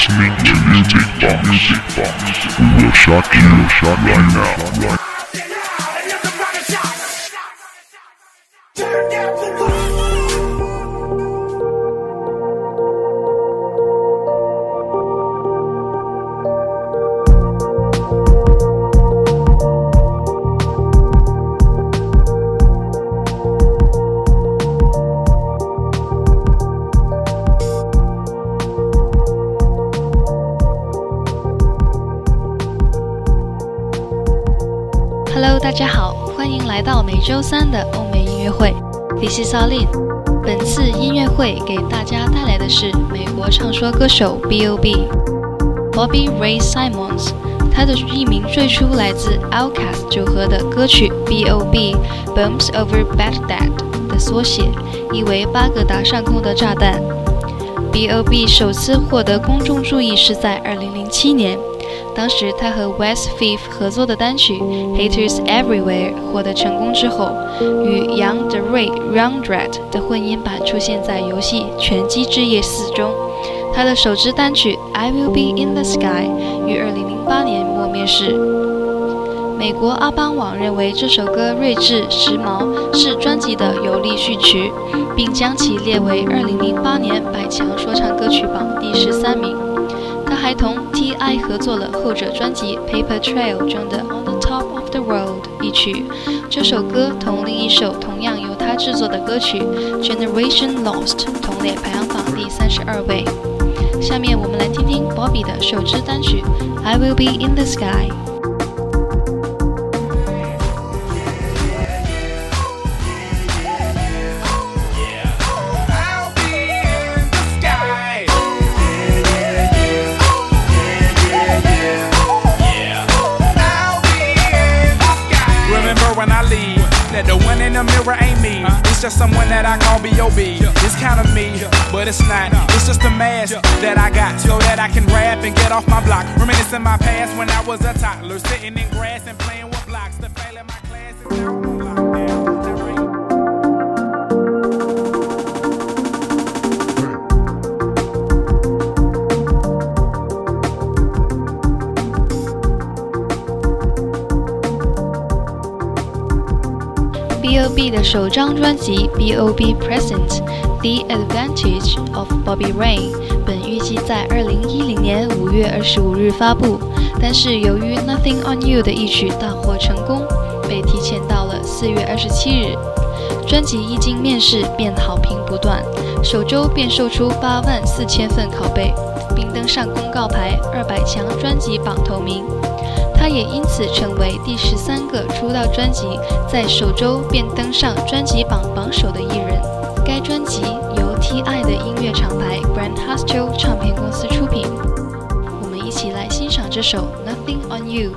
Listening to Music Box. We will shock you, right now. 大家好，欢迎来到每周三的欧美音乐会。This is a l i n。本次音乐会给大家带来的是美国唱说歌手 B.O.B. Bobby Ray Simons。他的艺名最初来自 Outkast 组合的歌曲 B.O.B. Bombs Over Baghdad 的缩写，意为巴格达上空的炸弹。B.O.B. 首次获得公众注意是在2007年。当时他和 West Fifth 合作的单曲《Haters Everywhere》获得成功之后，与 Young d r a y Young Dread 的混音版出现在游戏《拳击之夜4》中。他的首支单曲《I Will Be in the Sky》于2008年末面世。美国阿邦网认为这首歌睿智时髦，是专辑的有力序曲，并将其列为2008年百强说唱歌曲榜第十三名。还同 T.I 合作了后者专辑《Paper Trail》中的《On the Top of the World》一曲。这首歌同另一首同样由他制作的歌曲《Generation Lost》同列排行榜第三十二位。下面我们来听听 Bobby 的首支单曲《I Will Be in the Sky》。The one in the mirror ain't me. It's just someone that I call B.O.B. It's kind of me, but it's not. It's just a mask that I got so that I can rap and get off my block. Reminiscing my past when I was a toddler, sitting in grass and playing B.O.B 的首张专辑《B.O.B Present: The Advantage of Bobby Ray》本预计在2010年5月25日发布，但是由于《Nothing on You》的一曲大获成功，被提前到了4月27日。专辑一经面世便好评不断，首周便售出8万4千份拷贝，并登上公告牌200强专辑榜头名。他也因此成为第十三个出道专辑在首周便登上专辑榜榜首的艺人。该专辑由 T.I 的音乐厂牌 Grand Hustle 唱片公司出品。我们一起来欣赏这首《Nothing on You》。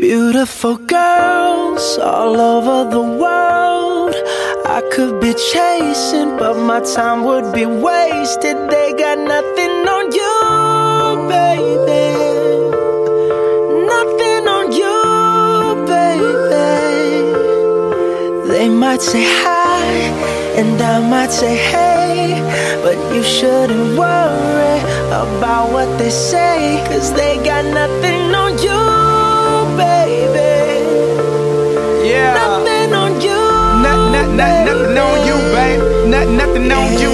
Beautiful girl all over the world. I could be chasing, but my time would be wasted. They got nothing on you, baby. Nothing on you, baby. They might say hi, and I might say hey, but you shouldn't worry about what they say, cause they got nothing on you, Not, nothing on you.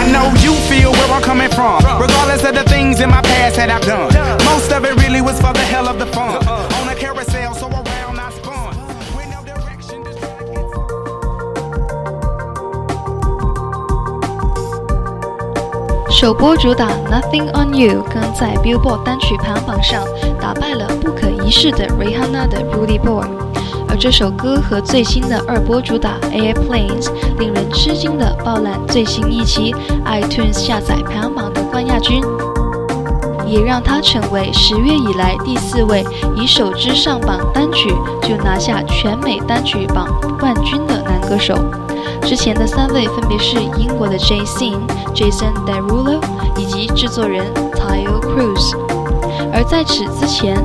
I know you feel where I'm coming from. Regardless of the things in my past that I've done. Most of it really was for the hell of the fun. On a carousel, so around I spun. With no direction, just trying to get some. 首播主打《Nothing on You》更在 Billboard 单曲排行榜上打败了《不可一 离世的 Rihanna 的 Rudy Boy。 这首歌和最新的二波主打 Airplanes 令人吃惊的爆烂最新一期 iTunes 下载排行榜的冠亚军，也让他成为十月以来第四位以首支上榜单曲就拿下全美单曲榜冠军的男歌手。之前的三位分别是英国的 Jay Z、Jason Derulo 以及制作人 Tayo Cruz。而在此之前，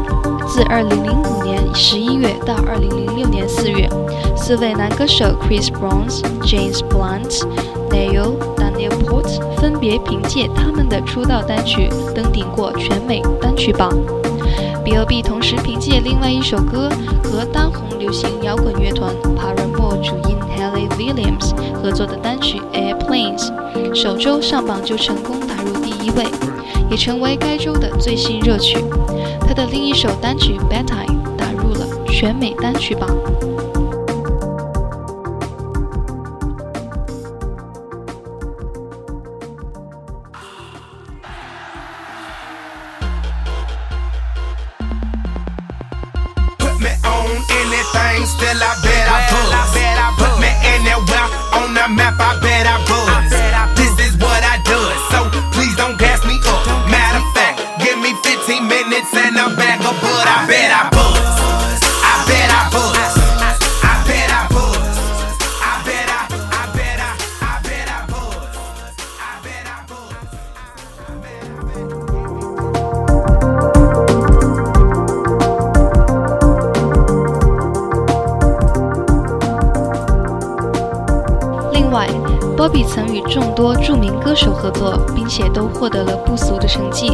自2005年11月到2006年4月，四位男歌手 Chris Brown、James Blunt、Neil、Daniel Port 分别凭借他们的出道单曲登顶过全美单曲榜。B.O.B 同时凭借另外一首歌和当红流行摇滚乐团 Paramore 主音 Haley Williams 合作的单曲 Airplanes，首周上榜就成功打入第一位，也成为该周的最新热曲。他的另一首单曲 Bedtime 打入了全美单曲榜。still I've been，Bobby 曾与众多著名歌手合作，并且都获得了不俗的成绩。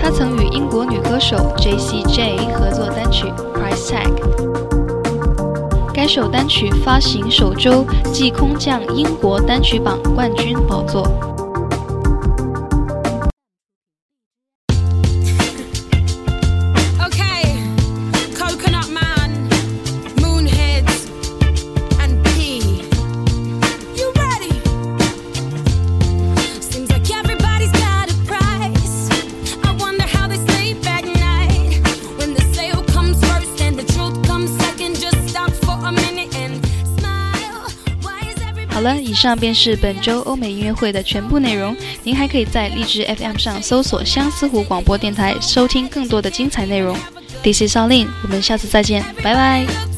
他曾与英国女歌手 J.C.J 合作单曲《Price Tag》，该首单曲发行首周即空降英国单曲榜冠军宝座。了，以上便是本周欧美音乐会的全部内容。您还可以在荔枝 FM 上搜索相思湖广播电台，收听更多的精彩内容。This is Alin，我们下次再见，拜拜。